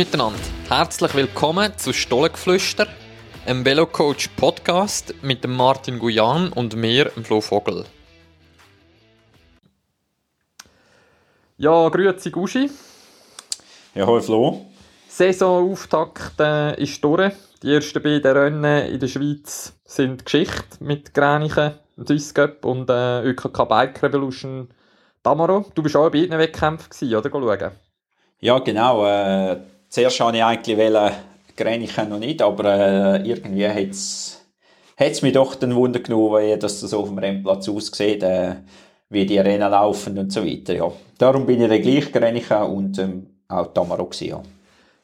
miteinander, herzlich willkommen zu Stollengeflüster, einem Velocoach Podcast mit dem Martin Guyan und mir, dem Flo Vogel. Ja, grüezi Guschi. Ja, hallo Flo. Saisonauftakt äh, ist durch. Die ersten beiden Rennen in der Schweiz sind Geschichte mit Gränichen, Swiss Cup und äh, ÖKK Bike Revolution Tamaro. Du bist auch bei beiden Wettkämpfen, oder? Schauen. Ja, genau. Äh, zuerst wollte ich eigentlich wollen, Gränichen noch nicht, aber äh, irgendwie hat es mich doch den Wunder genommen, wie das so auf dem Rennplatz aussieht, äh, wie die Rennen laufen und so weiter. Ja. Darum bin ich dann gleich Gränichen und ähm, auch Tamaro gewesen, ja.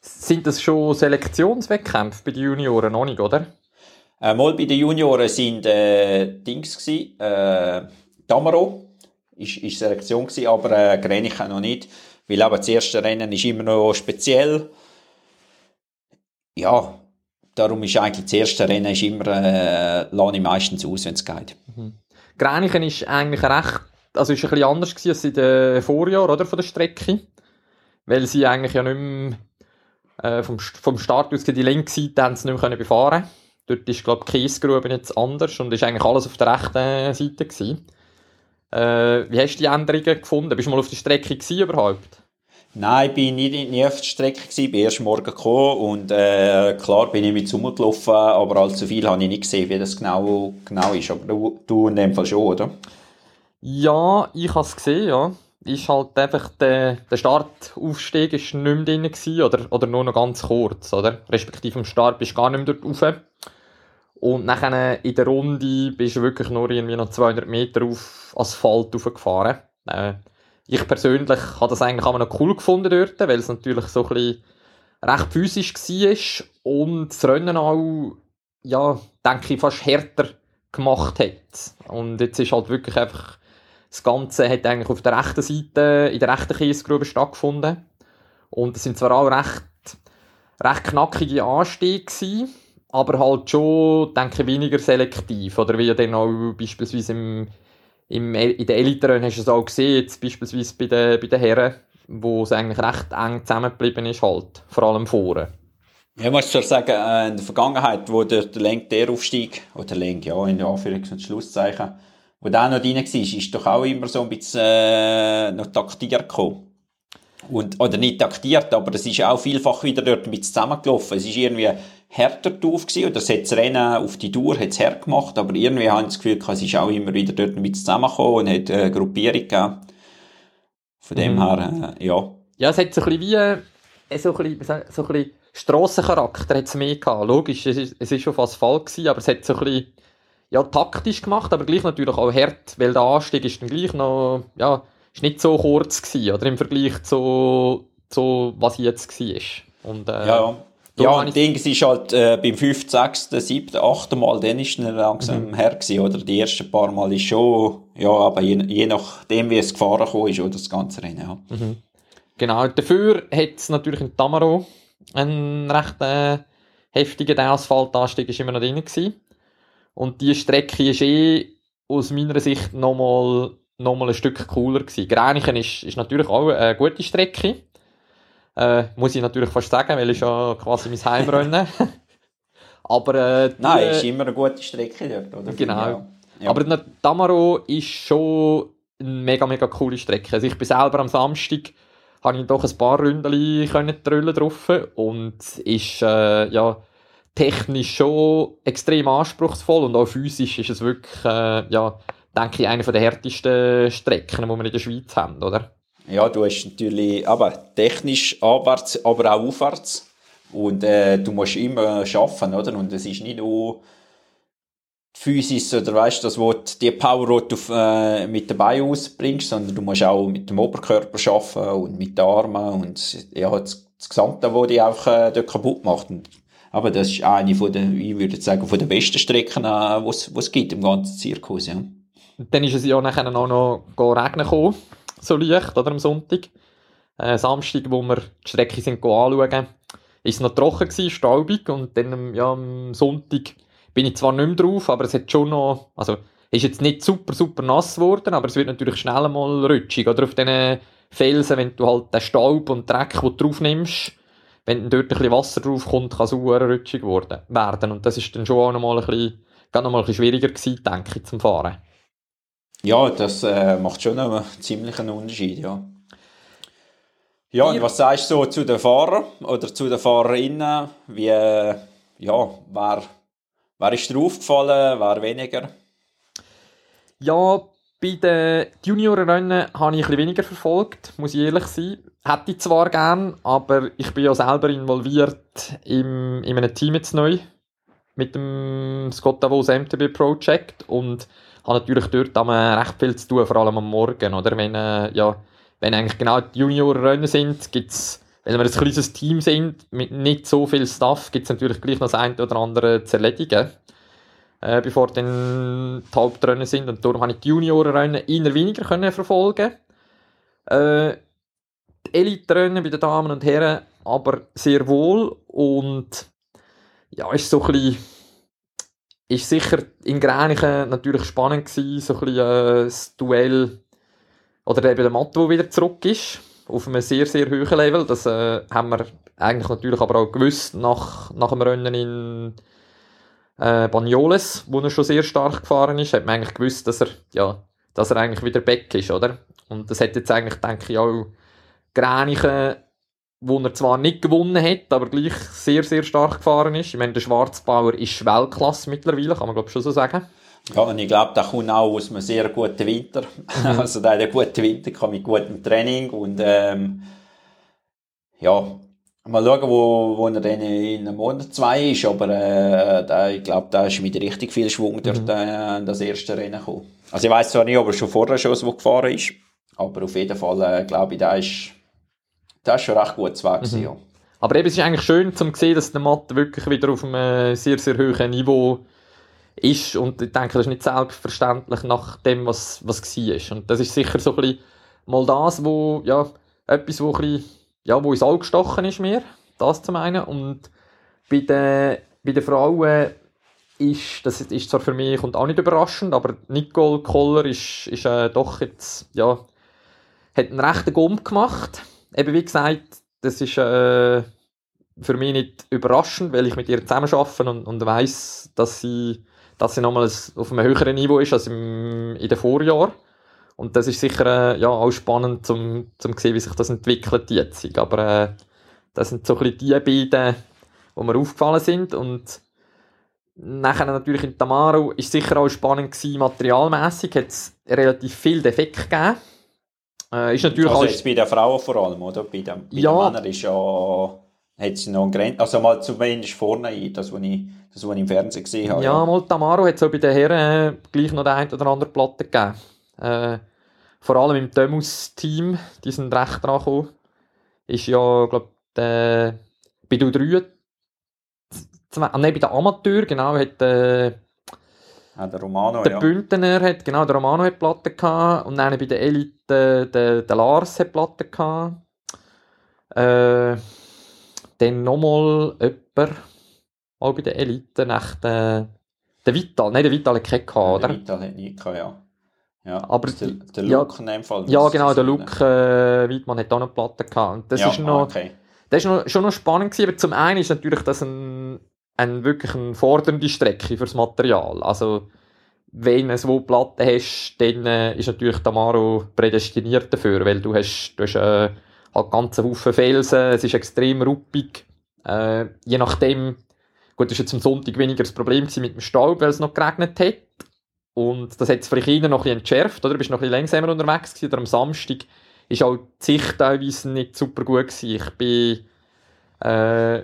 Sind das schon Selektionswettkämpfe bei den Junioren noch nicht, oder? Äh, mal bei den Junioren sind äh, Dings gewesen, äh, Tamaro ist, ist Selektion gewesen, aber äh, Gränichen noch nicht, weil aber das erste Rennen ist immer noch speziell. Ja, darum ist eigentlich das erste Rennen ist immer äh, lade ich meistens aus, wenn es geht. Mhm. Gränichen ist eigentlich recht, also ist ein bisschen anders gewesen als in den Vorjahren, oder, von der Strecke, weil sie eigentlich ja nicht mehr äh, vom, vom Start aus die linke Seite haben sie nicht mehr befahren Dort ist, glaube ich, die Kiesgrube jetzt anders und ist eigentlich alles auf der rechten Seite gewesen. Äh, wie hast du die Änderungen gefunden? Bist du mal auf der Strecke gewesen überhaupt? Nein, ich bin nie, nie auf der Strecke gewesen, ich bin erst morgen gekommen und äh, klar bin ich mit rumgelaufen, aber allzu viel habe ich nicht gesehen, wie das genau, genau ist. Aber du, du in dem Fall schon, oder? Ja, ich habe es gesehen, ja ist halt einfach der, der Startaufstieg ist nicht mehr drin gewesen, oder, oder nur noch ganz kurz, oder? Respektive am Start bist du gar nicht mehr dort rauf. Und nachher in der Runde bist du wirklich nur irgendwie noch 200 Meter auf Asphalt raufgefahren. Äh, ich persönlich habe das eigentlich auch noch cool gefunden dort, weil es natürlich so ein bisschen recht physisch war und das Rennen auch, ja, denke ich, fast härter gemacht hat. Und jetzt ist halt wirklich einfach das Ganze hat eigentlich auf der rechten Seite, in der rechten Kiesgrube stattgefunden. Und es sind zwar auch recht, recht knackige Anstiege gewesen, aber halt schon, denke ich, weniger selektiv. Oder wie dann auch beispielsweise im, im, in den Elite hast du es auch gesehen, jetzt beispielsweise bei den, bei den Herren, wo es eigentlich recht eng zusammengeblieben ist halt, vor allem vorne. Ja, ich muss zwar sagen, äh, in der Vergangenheit, wo der, der Lenk der Aufstieg, oder Lenk, ja, in Anführungs- und Schlusszeichen, wo der noch drin war, ist doch auch immer so ein bisschen äh, noch taktiert gekommen. Und, oder nicht taktiert, aber es ist auch vielfach wieder dort mit zusammengelaufen. Es ist irgendwie härter drauf gewesen, oder es hat das Rennen auf die Tour hat's hergemacht, aber irgendwie habe ich das Gefühl, es ist auch immer wieder dort mit zusammengekommen und hat eine Gruppierung gegeben. Von dem mhm. her, äh, ja. Ja, es hat so ein bisschen wie, äh, so ein bisschen, so ein bisschen Strassencharakter hat es mehr gehabt. Logisch, es ist, es ist schon fast Fall gewesen, aber es hat so ein bisschen, ja, taktisch gemacht, aber gleich natürlich auch hart, weil der Anstieg ist dann gleich noch, ja, ist nicht so kurz gewesen, oder im Vergleich zu, zu was jetzt war. Und, äh, ja, ja, und Dings ist halt äh, beim 5., 6., 7., 8. Mal, dann ist es langsam mhm. her gewesen, oder? Die ersten paar Mal ist schon, ja, aber je, je nachdem, wie es gefahren gekommen ist, oder das ganze Rennen, ja. Mhm. Genau, dafür hat es natürlich in Tamaro einen recht äh, heftigen Asphaltanstieg ist immer noch drin gewesen. Und die Strecke ist eh aus meiner Sicht nochmal noch mal ein Stück cooler gewesen. Gränichen ist, ist natürlich auch eine gute Strecke. Äh, muss ich natürlich fast sagen, weil es ja quasi mein Heimrennen. Aber, äh, die, Nein, ist immer eine gute Strecke dort, oder? Genau. Ja. Aber der Tamaro ist schon eine mega, mega coole Strecke. Also ich bin selber am Samstag, habe ich doch ein paar Ründchen können drauf und ist, äh, ja, technisch schon extrem anspruchsvoll und auch physisch ist es wirklich, äh, ja, denke ich, eine der härtesten Strecken, die wir in der Schweiz haben, oder? Ja, du hast natürlich, aber technisch abwärts, aber auch aufwärts. Und äh, du musst immer schaffen, oder? Und es ist nicht nur Physis oder weißt das, wo die Power die du äh, mit dabei ausbringst, sondern du musst auch mit dem Oberkörper schaffen und mit den Armen und ja, das, das Gesamte, was dich auch äh, dort kaputt macht. Und aber das ist eine von den, ich würde sagen, von den besten Strecken, äh, es gibt im ganzen Zirkus. Ja. Dann ist es ja nachher auch noch regnen gekommen, so leicht, oder am Sonntag. Äh, Samstag, wo wir die Strecke sind anschauen, ist es noch trocken gewesen, staubig und dann ja, am Sonntag bin ich zwar nicht mehr drauf, aber es hat schon noch, also ist jetzt nicht super, super nass geworden, aber es wird natürlich schnell mal rutschig, oder auf diesen Felsen, wenn du halt den Staub und Dreck, den du drauf nimmst, wenn dort ein bisschen Wasser drauf kommt, kann es auch rutschig werden. Und das ist dann schon auch nochmal ein bisschen, noch mal ein bisschen schwieriger gewesen, denke ich, zum Fahren. Ja, das äh, macht schon einen ziemlichen Unterschied, ja. Ja, und was sagst du so zu den Fahrern oder zu den Fahrerinnen? Wie, äh, ja, wer, wer ist dir aufgefallen, wer weniger? Ja, bei den Juniorenrennen habe ich ein bisschen weniger verfolgt, muss ich ehrlich sein. Hätte ich zwar gern, aber ich bin ja selber involviert im, in einem Team jetzt neu mit dem Scott Davos MTB Project und habe natürlich dort am recht viel zu tun, vor allem am Morgen, oder? Wenn, äh, ja, wenn eigentlich genau die Juniorenrennen sind, gibt's weil wir ein kleines Team sind, mit nicht so viel Stuff, gibt es natürlich gleich noch das eine oder andere zu erledigen äh, bevor dann die Hauptrennen sind. Und darum habe ich die Juniorenrennen eher weniger können verfolgen äh, Die Elite-Rennen bei den Damen und Herren aber sehr wohl. Und ja, ist so ein bisschen, ist sicher in Gränichen natürlich spannend gewesen, so ein bisschen äh, das Duell oder eben der Matto, der wieder zurück ist, auf einem sehr, sehr hohen Level. Das äh, haben wir eigentlich natürlich aber auch gewusst nach, nach dem Rennen in äh, Banyoles, wo er schon sehr stark gefahren ist, hat man eigentlich gewusst, dass er, ja, dass er eigentlich wieder back ist, oder? Und das hat jetzt eigentlich, denke ich, auch Gränichen, wo er zwar nicht gewonnen hat, aber gleich sehr, sehr stark gefahren ist. Ich meine, der Schwarzbauer ist Weltklasse mittlerweile, kann man glaube ich schon so sagen. Ja, und ich glaube, der kommt auch aus einem sehr guten Winter. Mhm. Also der hat einen guten Winter gehabt mit gutem Training und ähm, ja, Mal schauen, wo, wo er dann in einem Monat, zwei ist, aber äh, da, ich glaube, da ist mit richtig viel Schwung mhm. durch äh, das erste Rennen gekommen. Also ich weiß zwar nicht, ob er schon vorher schon so gefahren ist, aber auf jeden Fall äh, glaube ich, da ist, da ist schon recht gut zu mhm. ja. Aber eben, es ist eigentlich schön zu sehen, dass der Matt wirklich wieder auf einem sehr, sehr hohen Niveau ist und ich denke, das ist nicht selbstverständlich nach dem, was, was war. Und das ist sicher so ein bisschen mal das, wo, ja, etwas, wo ein bisschen ja, wo ins Auge gestochen ist mir, das zu meinen. Und bei den, bei den Frauen ist, das ist zwar für mich und auch nicht überraschend, aber Nicole Koller ist, ist äh, doch jetzt, ja, hat einen rechten Gump gemacht. Eben wie gesagt, das ist äh, für mich nicht überraschend, weil ich mit ihr zusammen arbeite und, und weiss, dass sie, dass sie nochmal auf einem höheren Niveau ist als im, in den Vorjahren. Und das ist sicher äh, ja, auch spannend, zum, zum sehen, wie sich das entwickelt jetzt. Aber äh, das sind so ein bisschen die beiden, die mir aufgefallen sind. Und nachher natürlich in Tamaro ist sicher auch spannend gewesen, materialmässig hat es relativ viel Defekt gegeben. Äh, ist natürlich also jetzt bei den Frauen vor allem, oder? Bei den, bei ja. den Männern ist ja hat sie noch Grenze, also mal zumindest vorne ein, das, was ich, das, was ich im Fernsehen gesehen habe. Ja, ja. mal Tamaro hat es auch bei den Herren äh, gleich noch eine oder andere Platte gegeben. Äh, vor allem im Dömus-Team, die sind recht dran gekommen. Ist ja, glaube der bei U3, ah, nein, bei den Amateur, genau, hat äh, ja, der Romano, der ja. Bündner hat, genau, der Romano hat Platten gehabt und dann bei der Elite, der, der Lars hat Platten gehabt. Äh, dann nochmal jemand, auch bei der Elite, nach der, der Vital, nein, der Vital hat keinen gehabt, oder? Der Vital hat nie gehabt, ja. Ja, aber der, der Luke ja, in dem Fall. Ja, genau, der Luke äh, Weidmann hat auch noch Platte gehabt. Und das ja, ist noch, okay. das ist noch, schon noch spannend gewesen, aber zum einen ist natürlich das ein, ein wirklich eine fordernde Strecke fürs Material. Also, wenn du so Platten hast, dann äh, ist natürlich Tamaro prädestiniert dafür, weil du hast, du hast äh, halt ganze Haufen Felsen, es ist extrem ruppig. Äh, je nachdem, gut, das war jetzt am Sonntag weniger das Problem mit dem Staub, weil es noch geregnet hat. Und das hat es vielleicht noch ein bisschen entschärft, oder? Du bist noch ein bisschen langsamer unterwegs gewesen, oder am Samstag ist auch die Sicht teilweise nicht super gut gewesen. Ich bin äh,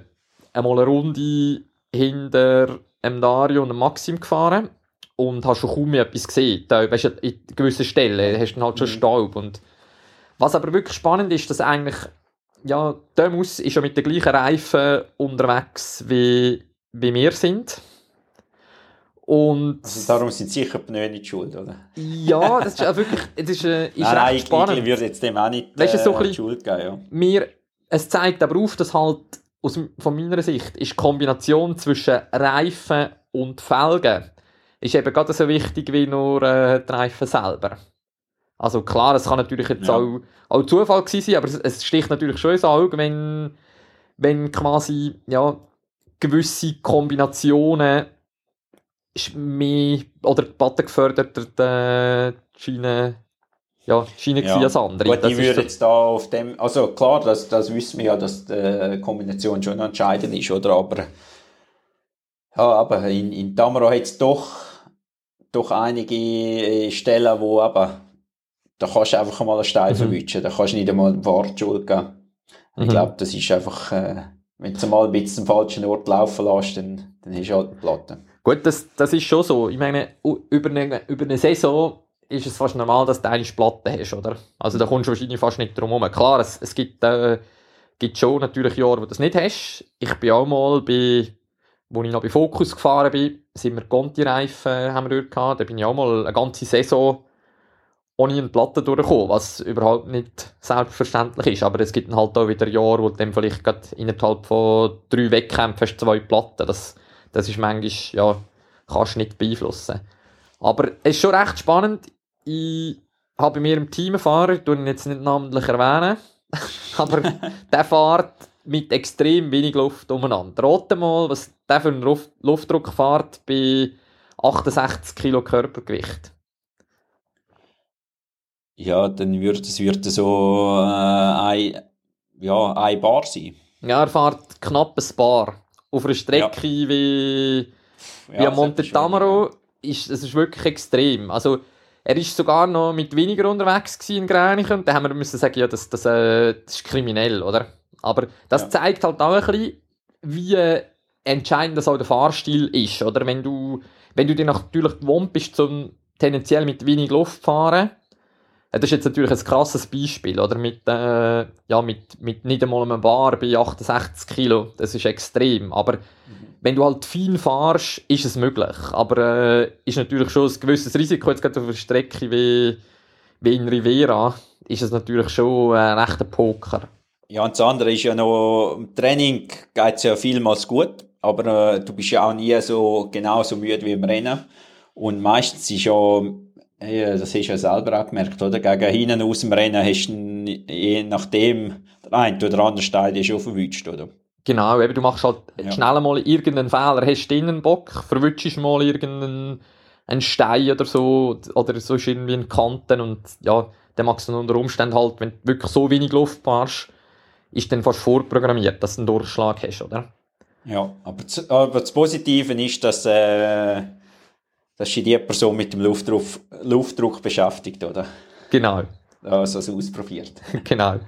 einmal eine Runde hinter einem Dario und einem Maxim gefahren und hast schon kaum mehr etwas gesehen. Da, weißt, in gewissen Stellen hast du dann halt schon mhm. Staub. Und was aber wirklich spannend ist, dass eigentlich, ja, Demus ist ja mit den gleichen Reifen unterwegs wie, wie wir sind. Und also darum sind sicher die Pneu nicht schuld, oder? Ja, das ist auch wirklich das ist, äh, ist nein, spannend. Ich würde jetzt dem auch nicht äh, weißt, so die Schuld geben. Ja. Mir, es zeigt aber auf, dass halt aus, von meiner Sicht ist die Kombination zwischen Reifen und Felgen ist eben gerade so wichtig wie nur äh, die Reifen selber. Also klar, es kann natürlich jetzt ja. auch, auch Zufall gewesen sein, aber es, es sticht natürlich schon ins Auge, wenn wenn quasi, ja, gewisse Kombinationen mehr, oder die Platte gefördert, äh, Schiene, ja, Schiene ja. als andere. Gut, ich würde jetzt da auf dem, also klar, das, das wissen wir ja, dass die Kombination schon entscheidend ist, oder, aber, ja, aber in, in Tamaro hat es doch, doch einige äh, Stellen, wo aber da kannst du einfach mal einen Stein mhm. verwischen, da kannst du nicht einmal Fahrtschule geben. Mhm. Ich glaube, das ist einfach, äh, wenn du mal ein bisschen am falschen Ort laufen lässt, dann, dann hast du halt eine Platte. Gut, das, das ist schon so. Ich meine, über eine, über eine Saison ist es fast normal, dass du eine Platte hast, oder? Also da kommst du wahrscheinlich fast nicht drum herum. Klar, es, es gibt, äh, gibt schon natürlich Jahre, wo du das nicht hast. Ich bin auch mal bei, wo ich noch bei Focus gefahren bin, sind wir Conti-Reifen, haben wir dort gehabt. Da bin ich auch mal eine ganze Saison ohne eine Platte durchkommen, was überhaupt nicht selbstverständlich ist. Aber es gibt dann halt auch wieder Jahre, wo du dann vielleicht gerade innerhalb von drei Wettkämpfen hast zwei Platten. Das, das ist manchmal, ja, kannst du nicht beeinflussen. Aber es ist schon recht spannend. Ich habe bei mir im Team fahren, ich ihn jetzt nicht namentlich erwähnen, aber der fährt mit extrem wenig Luft umeinander. Rate mal, was der für einen Luftdruck fährt bei 68 Kilo Körpergewicht. Ja, dann würde es würde so äh, ein, ja, ein Bar sein. Ja, er fährt knapp ein Bar. Auf einer Strecke ja. wie, wie ja, am Monte Tamaro ist es ist wirklich extrem. Also, er ist sogar noch mit weniger unterwegs in Gränichen da haben wir müssen sagen, ja, das, das, äh, das ist kriminell, oder? Aber das ja. zeigt halt auch ein bisschen, wie entscheidend das auch der Fahrstil ist, oder? Wenn du, wenn du dir natürlich gewohnt bist, zum tendenziell mit wenig Luft fahren, das ist jetzt natürlich ein krasses Beispiel, oder? Mit, äh, ja, mit, mit nicht einmal einem Bar bei 68 Kilo. Das ist extrem. Aber wenn du halt viel fahrst, ist es möglich. Aber äh, ist natürlich schon ein gewisses Risiko. Jetzt gerade auf einer Strecke wie, wie in Rivera ist es natürlich schon ein rechter Poker. Ja, und das andere ist ja noch, im Training geht es ja vielmals gut, aber äh, du bist ja auch nie so genauso müde wie im Rennen. Und meistens ist ja ja, das hast du ja selber auch gemerkt, oder? Gegen hinten aus dem Rennen hast du je nachdem der eine oder andere Stein schon verwünscht, oder? Genau, eben, du machst halt ja. schnell mal irgendeinen Fehler, hast du einen Bock, verwünschst mal irgendeinen einen Stein oder so, oder so ist irgendwie ein Kanten und ja, dann machst du unter Umständen halt, wenn du wirklich so wenig Luft machst, ist dann fast vorprogrammiert, dass du einen Durchschlag hast, oder? Ja, aber, aber das Positive ist, dass äh, das ist die Person mit dem Luftdruck, Luftdruck beschäftigt, oder? Genau. Also so ausprobiert. genau.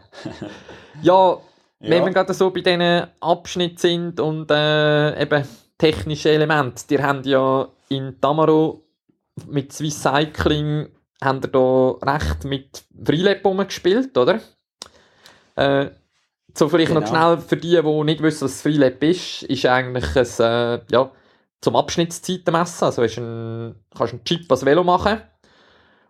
Ja, wenn ja. wir gerade so bei diesen Abschnitten sind und äh, eben technische Elemente, die haben ja in Tamaro mit Swiss Cycling haben da recht mit Freelap gespielt, oder? Äh, so vielleicht genau. noch schnell für die, die nicht wissen, was Freelap ist, ist eigentlich ein, äh, ja, zum Abschnittszeiten messen. Also hast einen, kannst einen Chip als Velo machen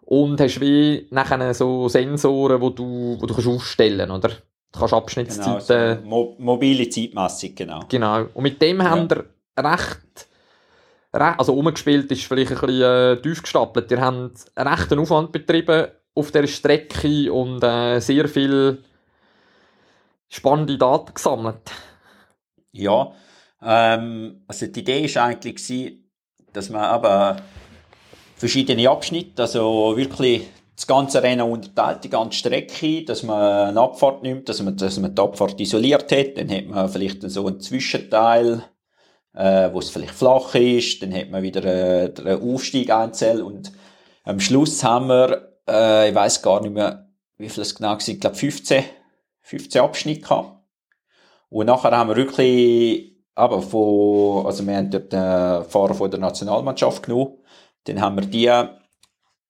und hast wie nachher so Sensoren, wo du, wo du kannst aufstellen oder? Du kannst Abschnittszeiten... Genau, so Mo mobile Zeitmessung, genau. Genau. Und mit dem ja. haben wir recht, recht, also umgespielt ist vielleicht ein bisschen äh, tief gestapelt. Wir haben recht einen Aufwand betrieben auf der Strecke und äh, sehr viel spannende Daten gesammelt. Ja, ähm, also die Idee war eigentlich, gewesen, dass man aber verschiedene Abschnitte, also wirklich das ganze Rennen unterteilt, die ganze Strecke, dass man eine Abfahrt nimmt, dass man, dass man die Abfahrt isoliert hat, dann hat man vielleicht so einen Zwischenteil, äh, wo es vielleicht flach ist, dann hat man wieder äh, einen Aufstieg einzeln und am Schluss haben wir, äh, ich weiß gar nicht mehr, wie viel es genau war, ich glaube 15, 15 Abschnitte gehabt. Und nachher haben wir wirklich aber von, also wir haben dort den Fahrer von der Nationalmannschaft genommen. Dann haben wir die, äh,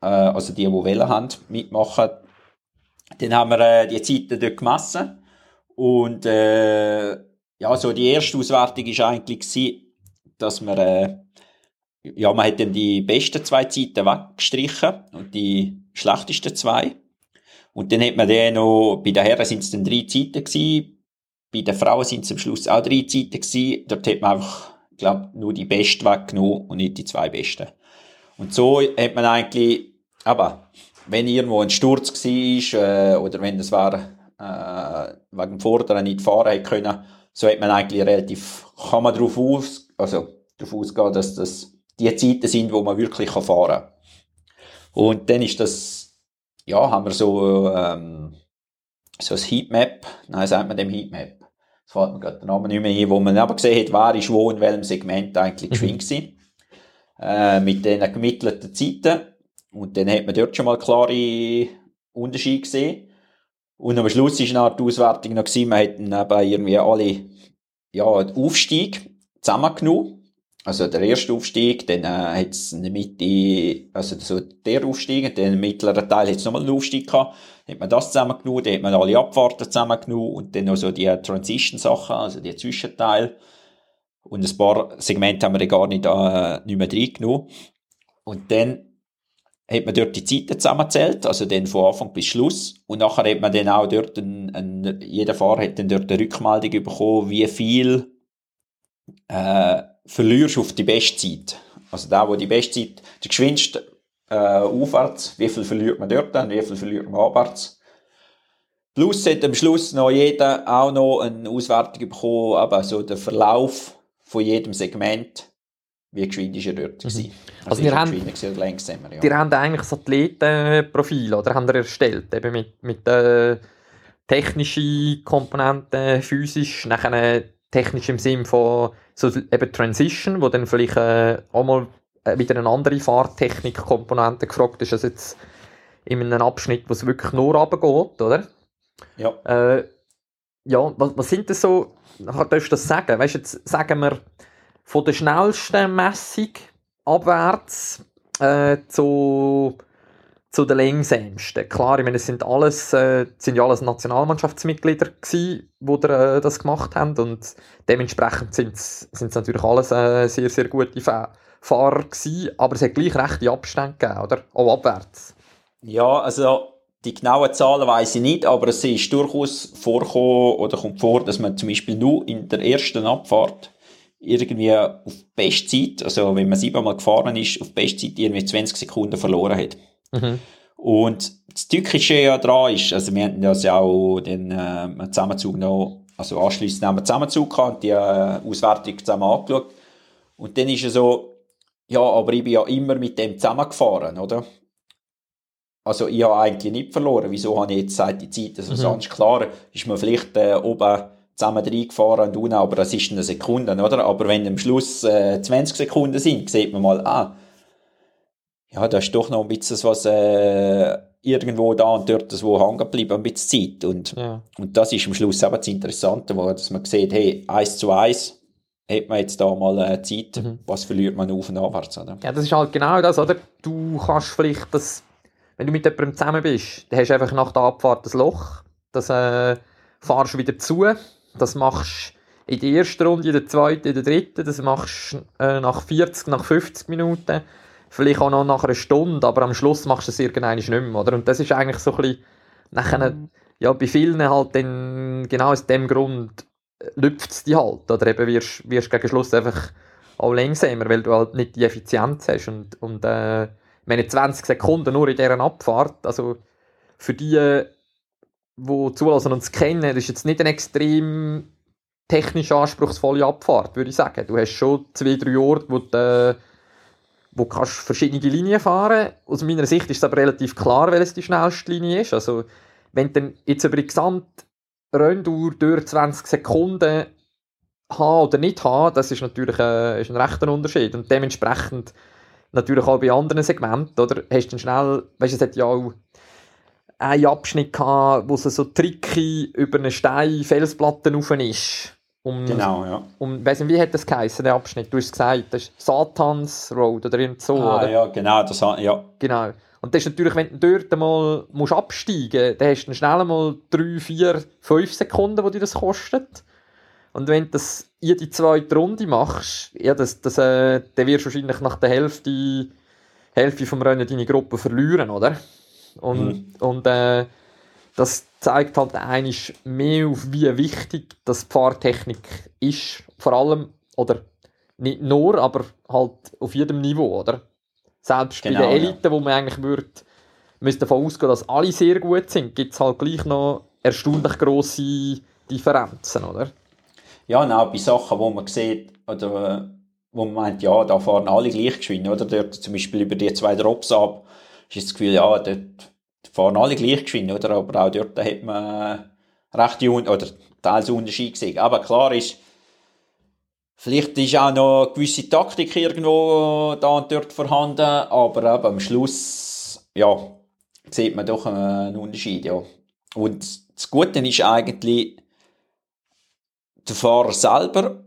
also die, die Welle haben, mitmachen. Dann haben wir äh, die Zeiten dort gemessen. Und äh, ja, so die erste Auswertung war eigentlich, gewesen, dass wir, äh, ja, man hat dann die besten zwei Zeiten weggestrichen und die schlechtesten zwei. Und dann hat man dann noch, bei den Herren sind es dann drei Zeiten gewesen, bei den Frauen sind es am Schluss auch drei Zeiten gewesen. Dort hat man einfach, ich glaube, nur die Besten weggenommen und nicht die zwei Besten. Und so hat man eigentlich, aber wenn irgendwo ein Sturz war, äh, oder wenn das war, äh, wegen dem Vorderen nicht fahren können, so hat man eigentlich relativ, kann man darauf aus, also darauf ausgehen, dass das die Zeiten sind, wo man wirklich fahren kann. Und dann ist das, ja, haben wir so, ähm, so ein Heatmap, nein, sagt man dem Heatmap. Das fällt mir gerade der Name nicht mehr ein, wo man aber gesehen hat, wer ist wo in welchem Segment eigentlich geschwind mhm. Äh, mit den gemittelten Zeiten. Und dann hat man dort schon mal klare Unterschiede gesehen. Und am Schluss war noch die Auswertung noch gewesen, man hat dann irgendwie alle, ja, den Aufstieg zusammengenommen. Also der erste Aufstieg, dann äh, hat es in der Mitte, also so der Aufstieg, dann im mittleren Teil hat es nochmal einen Aufstieg gehabt, dann hat man das zusammengenommen, dann hat man alle Abfahrten zusammengenommen und dann noch so die Transition-Sachen, also die Zwischenteile. Und ein paar Segmente haben wir gar nicht, äh, nicht mehr reingenommen. Und dann hat man dort die Zeiten zusammengezählt, also dann von Anfang bis Schluss. Und nachher hat man dann auch dort, ein, ein, jeder Fahrer hat dann dort eine Rückmeldung bekommen, wie viel äh, verlierst du auf die Bestzeit. Also da, wo die Bestzeit, die geschwindeste äh, aufwärts, wie viel verliert man dort und wie viel verliert man abwärts. Plus hat am Schluss noch jeder auch noch eine Auswertung bekommen, aber so der Verlauf von jedem Segment wie geschwind ist er dort mhm. Also, also wir haben, gewesen, langsamer, ja. Die haben eigentlich Athletenprofile oder haben erstellt, eben mit, mit äh, technischen Komponenten, physisch, nachher technisch im Sinn von so eben Transition, wo dann vielleicht äh, auch mal äh, wieder eine andere Fahrtechnik-Komponente gefragt ist, als jetzt in einem Abschnitt, wo es wirklich nur runtergeht, oder? Ja. Äh, ja, was, was sind das so, darfst du das sagen? Weißt jetzt sagen wir, von der schnellsten Messung abwärts äh, zu, zu der langsamsten. Klar, ich meine, es sind alles, äh, sind ja alles Nationalmannschaftsmitglieder gewesen, die äh, das gemacht haben und dementsprechend sind es natürlich alles äh, sehr, sehr gute Fa Fahrer gewesen, aber es hat gleich rechte Abstände gegeben, oder? Auch abwärts. Ja, also die genauen Zahlen weiß ich nicht, aber es ist durchaus vorgekommen oder kommt vor, dass man zum Beispiel nur in der ersten Abfahrt irgendwie auf Bestzeit, also wenn man siebenmal gefahren ist, auf Bestzeit irgendwie 20 Sekunden verloren hat. Mhm. Und das Tückische ja dran ist, also wir hatten das ja auch den äh, Zusammenzug noch, also anschliessend haben wir Zusammenzug gehabt, die äh, Auswertung zusammen angeschaut. Und dann ist es so, ja, aber ich bin ja immer mit dem zusammengefahren, oder? Also ich habe eigentlich nicht verloren. Wieso habe ich jetzt seit die Zeit? Also mhm. sonst klar ist man vielleicht äh, oben zusammen reingefahren und unten, aber das ist eine Sekunde, oder? Aber wenn am Schluss äh, 20 Sekunden sind, sieht man mal, ah, ja, da ist doch noch ein bisschen was äh, irgendwo da und dort wo hängen geblieben, ein bisschen Zeit. Und, ja. und das ist am Schluss eben das Interessante, wo, dass man sieht, hey, eins zu eins hat man jetzt da mal äh, Zeit, mhm. was verliert man auf und abwärts, oder? Ja, das ist halt genau das, oder? Du kannst vielleicht das, wenn du mit jemandem zusammen bist, dann hast du einfach nach der Abfahrt das Loch, das äh, fahrst du wieder zu, das machst du in der ersten Runde, in der zweiten, in der dritten, das machst du äh, nach 40, nach 50 Minuten, vielleicht auch noch nach einer Stunde, aber am Schluss machst du es irgendwann nicht mehr, oder? Und das ist eigentlich so ein bisschen, nachher, mhm. ja, bei vielen halt dann, genau aus dem Grund, äh, lüpft es dich halt, oder eben wirst, wirst gegen Schluss einfach auch langsamer, weil du halt nicht die Effizienz hast und, und äh, meine 20 Sekunden nur in dieser Abfahrt, also für die die zulassen und es kennen, das ist jetzt nicht eine extrem technisch anspruchsvolle Abfahrt, würde ich sagen. Du hast schon zwei, drei Orte, wo du, äh, wo kannst verschiedene Linien fahren Aus meiner Sicht ist es aber relativ klar, welches die schnellste Linie ist. Also, wenn du jetzt über die gesamte Renndauer durch 20 Sekunden haben oder nicht haben, das ist natürlich äh, ist ein rechter Unterschied. Und dementsprechend natürlich auch bei anderen Segmenten, oder? Hast du schnell, weißt du, es hat ja auch einen Abschnitt gehabt, wo es so tricky über eine Stein Felsplatte rauf ist. Um, genau, ja. Um, weiss nicht, wie hat das geheißen, der Abschnitt? Du hast gesagt, das ist Satans Road oder irgend so, ah, oder? ja, genau, das, ja. Genau. Und das ist natürlich, wenn du dort mal musst absteigen musst, dann hast du schnell mal 3, 4, 5 Sekunden, die dir das kostet. Und wenn du das in die zweite Runde machst, ja, das, das, äh, dann wirst du wahrscheinlich nach der Hälfte, Hälfte vom Rennen deine Gruppe verlieren, oder? Und, mhm. und äh, das zeigt halt eigentlich mehr auf, wie wichtig das Fahrtechnik ist. Vor allem, oder nicht nur, aber halt auf jedem Niveau, oder? Selbst genau, bei den Eliten, ja. wo man eigentlich würde, müsste davon ausgehen, dass alle sehr gut sind, gibt es halt gleich noch erstaunlich grosse Differenzen, oder? ja, und auch bei Sachen, wo man sieht, oder wo man meint, ja, da fahren alle gleich geschwind, oder? Dort zum Beispiel über die zwei Drops ab, ist das Gefühl, ja, dort fahren alle gleich geschwind, oder? Aber auch dort hat man recht oder teils Unterschied gesehen. Aber klar ist, vielleicht ist auch noch eine gewisse Taktik irgendwo da und dort vorhanden, aber eben am Schluss, ja, sieht man doch einen Unterschied, ja. Und das Gute ist eigentlich, der Fahrer selber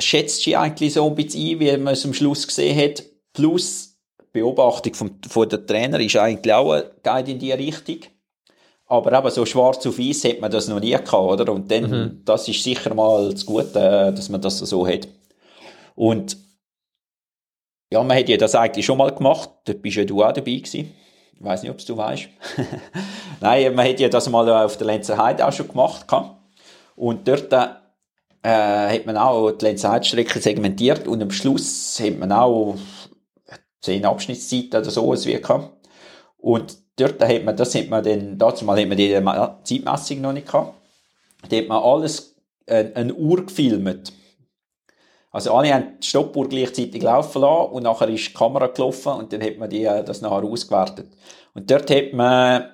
schätzt sich eigentlich so ein bisschen ein, wie man es am Schluss gesehen hat. Plus Beobachtung vom, von der Trainer ist eigentlich auch ein Guide in die Richtung. Aber eben so schwarz auf weiß hat man das noch nie gehabt, oder? Und dann, mhm. das ist sicher mal das Gute, dass man das so hat. Und ja, man hat ja das eigentlich schon mal gemacht. Dort bist ja du auch dabei gewesen. Ich weiß nicht, ob du weißt. Nein, man hat ja das mal auf der Lenzer Heide auch schon gemacht. Und dort äh, hat man auch die Lenzer Heide-Strecke segmentiert und am Schluss hat man auch zehn Abschnittszeiten oder so wie gehabt. Und dort hat man, das hat man dann, dazu mal hat man die Zeitmessung noch nicht gehabt. Da hat man alles, äh, eine Uhr gefilmt. Also alle haben die Stoppuhr gleichzeitig laufen lassen und nachher ist die Kamera gelaufen und dann hat man die, äh, das nachher ausgewertet. Und dort hat man,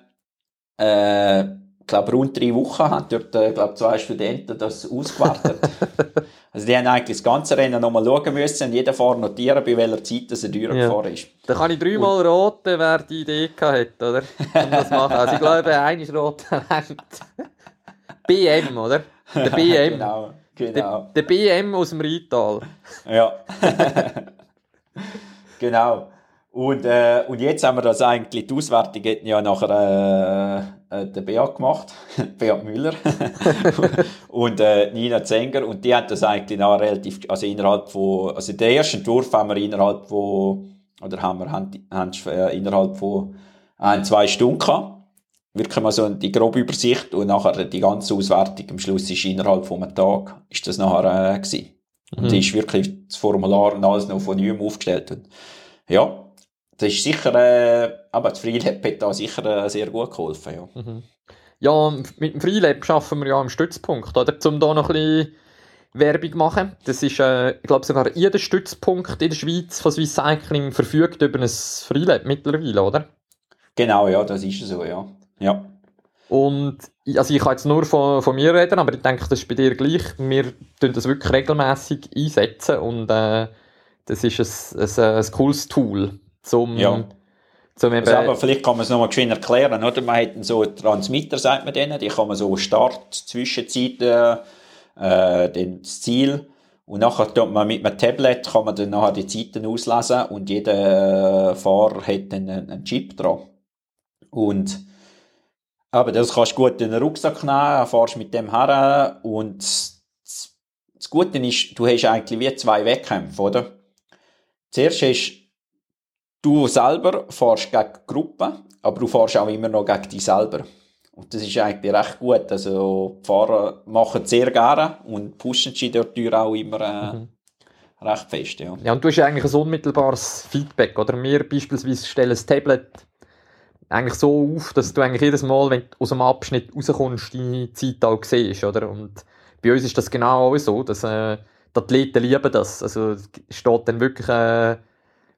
äh, glaube, rund drei Wochen haben dort, äh, glaube zwei Studenten das ausgewertet. also die haben eigentlich das ganze Rennen nochmal schauen müssen und jeder Fahrer notieren, bei welcher Zeit er durchgefahren ja. ist. Da kann ich dreimal roten, wer die Idee hat, oder? Um das machen. Also ich glaube, ein ist rot BM, oder? Der BM. genau. Genau. Der, der BM aus dem Rheintal. Ja. genau. Und, äh, und jetzt haben wir das eigentlich, die Auswertung hat ja nachher äh, der Beat gemacht, Beat Müller und äh, Nina Zenger und die haben das eigentlich noch relativ, also innerhalb von, also den ersten Entwurf haben wir innerhalb von, oder haben wir haben, haben, äh, innerhalb von ein, zwei Stunden gehabt wirklich mal so die grobe Übersicht und nachher die ganze Auswertung am Schluss ist innerhalb von einem Tag ist das nachher äh, gewesen. Mhm. Und ist wirklich das Formular und alles noch von neuem aufgestellt. Und ja, das ist sicher, äh, aber das Freelab hat da sicher äh, sehr gut geholfen, ja. Mhm. Ja, mit dem Freelab schaffen wir ja am Stützpunkt, oder? Um da noch ein bisschen Werbung machen. Das ist, äh, ich glaube, sogar jeder Stützpunkt in der Schweiz von Swiss Cycling verfügt über ein Freelab mittlerweile, oder? Genau, ja, das ist so, ja. Ja. Und also ich kann jetzt nur von, von mir reden, aber ich denke, das ist bei dir gleich. Wir tun das wirklich regelmäßig einsetzen und äh, das ist ein, ein, ein cooles Tool, zum, ja. Eben also, aber vielleicht kann man es nochmal geschwind erklären, oder? Man hat so Transmitter, sagt man denen, die kann man so Start, Zwischenzeit, äh, das Ziel und nachher tut man mit einem Tablet kann man dann nachher die Zeiten auslesen und jeder Fahrer hat dann einen Chip dran. Und aber das kannst du gut in den Rucksack nehmen, fährst mit dem her und das Gute ist, du hast eigentlich wie zwei Wettkämpfe, oder? Zuerst hast du selber fährst gegen die Gruppe, aber du fährst auch immer noch gegen dich selber. Und das ist eigentlich recht gut. Also, die Fahrer machen es sehr gerne und pushen sich dort auch immer äh, mhm. recht fest. Ja. ja, und du hast eigentlich ein unmittelbares Feedback. Oder wir beispielsweise stellen das Tablet eigentlich so auf, dass du eigentlich jedes Mal, wenn du aus dem Abschnitt rauskommst, die Zeit auch siehst, oder? Und bei uns ist das genau auch so, dass äh, die Athleten lieben das. Also es steht dann wirklich, äh,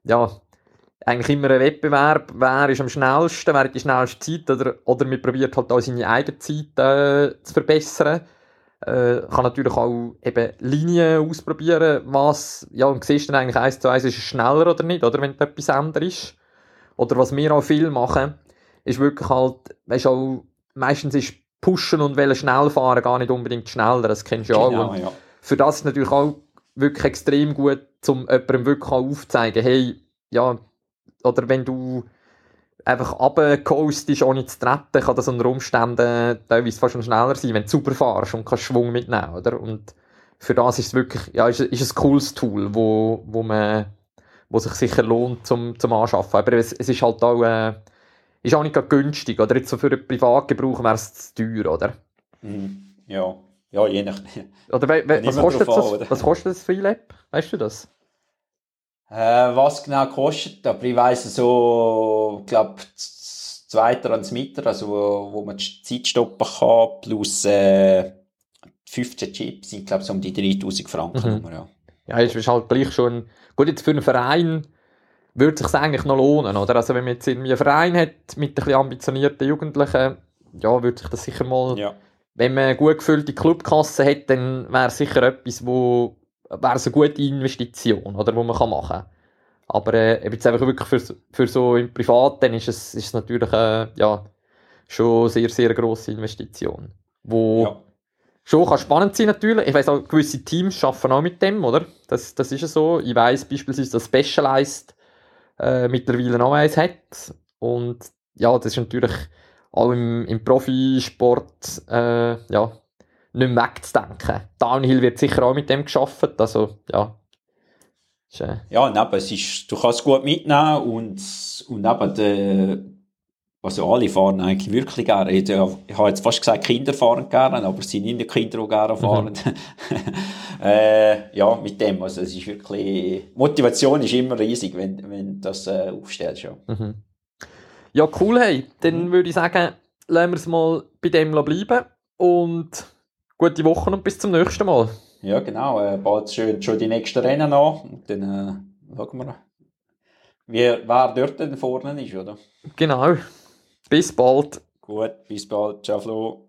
ja, eigentlich immer ein Wettbewerb, wer ist am schnellsten, wer hat die schnellste Zeit, oder, oder man probiert halt auch seine eigene Zeit äh, zu verbessern. Äh, kann natürlich auch eben Linien ausprobieren, was, ja, und siehst dann eigentlich eins zu eins, ist es schneller oder nicht, oder, wenn etwas anderes ist. Oder was wir auch viel machen, ist wirklich halt, weißt du, auch, meistens ist Pushen und wollen schnell fahren gar nicht unbedingt schneller, das kennst du ja genau, auch. Ja. Für das ist natürlich auch wirklich extrem gut, um jemandem wirklich aufzuzeigen, hey, ja, oder wenn du einfach runtercoastest, ohne zu treten, kann das unter Umständen teilweise fast schon schneller sein, wenn du super fahrst und kannst Schwung mitnehmen, oder? Und für das ist es wirklich, ja, ist, ist ein cooles Tool, wo, wo man wo sich sicher lohnt zum, zum Anschaffen. Aber es, es ist halt auch, äh, ist auch nicht günstig, oder? Jetzt so für einen Privatgebrauch wäre es zu teuer, oder? Mhm. Ja. Ja, je nach. Oder we, we, was, kostet an, das, was kostet das Freelab? Weißt du das? Äh, was genau kostet, aber ich weiss so, ich glaube, zwei Transmitter, also wo, wo man die Zeit stoppen kann, plus äh, 15 Chips sind, glaube so um die 3000 Franken. Mhm. ja. ja, ist halt gleich schon, gut, jetzt für einen Verein würde es sich eigentlich noch lohnen, oder? Also wenn man jetzt irgendwie einen Verein hat mit ein bisschen ambitionierten Jugendlichen, ja, würde sich das sicher mal, ja. wenn man eine gut gefüllte Clubkasse hat, dann wäre es sicher etwas, wo, wäre es eine gute Investition, oder, wo man kann machen kann. Aber äh, jetzt einfach wirklich für, für so im Privaten ist es, ist es natürlich äh, ja, schon sehr, sehr grosse Investition. Wo ja. schon kann spannend sein natürlich. Ich weiß auch, gewisse Teams arbeiten auch mit dem, oder? Das, das ist ja so. Ich weiß beispielsweise, dass Specialized äh, mittlerweile auch eins hat. Und ja, das ist natürlich auch im, im Profisport äh, ja, nicht mehr wegzudenken. Downhill wird sicher auch mit dem geschafft. Also ja, äh, ja, neben, es ist, du kannst es gut mitnehmen und, und neben der, also alle fahren eigentlich wirklich gerne. Ich, ich habe jetzt fast gesagt, Kinder fahren gerne, aber es sind nicht die Kinder, die gerne fahren. Mhm. äh, ja, mit dem, also es ist wirklich, Motivation ist immer riesig, wenn, wenn du das äh, aufstellst. Ja. Mhm. ja, cool, hey, dann mhm. würde ich sagen, lassen wir es mal bei dem bleiben und gute Woche und bis zum nächsten Mal. Ja, genau. Äh, bald schon, schon die nächsten Rennen an. Und dann äh, schauen wir, wie, wer dort denn vorne ist, oder? Genau. Bis bald. Gut, bis bald. Ciao, Flo.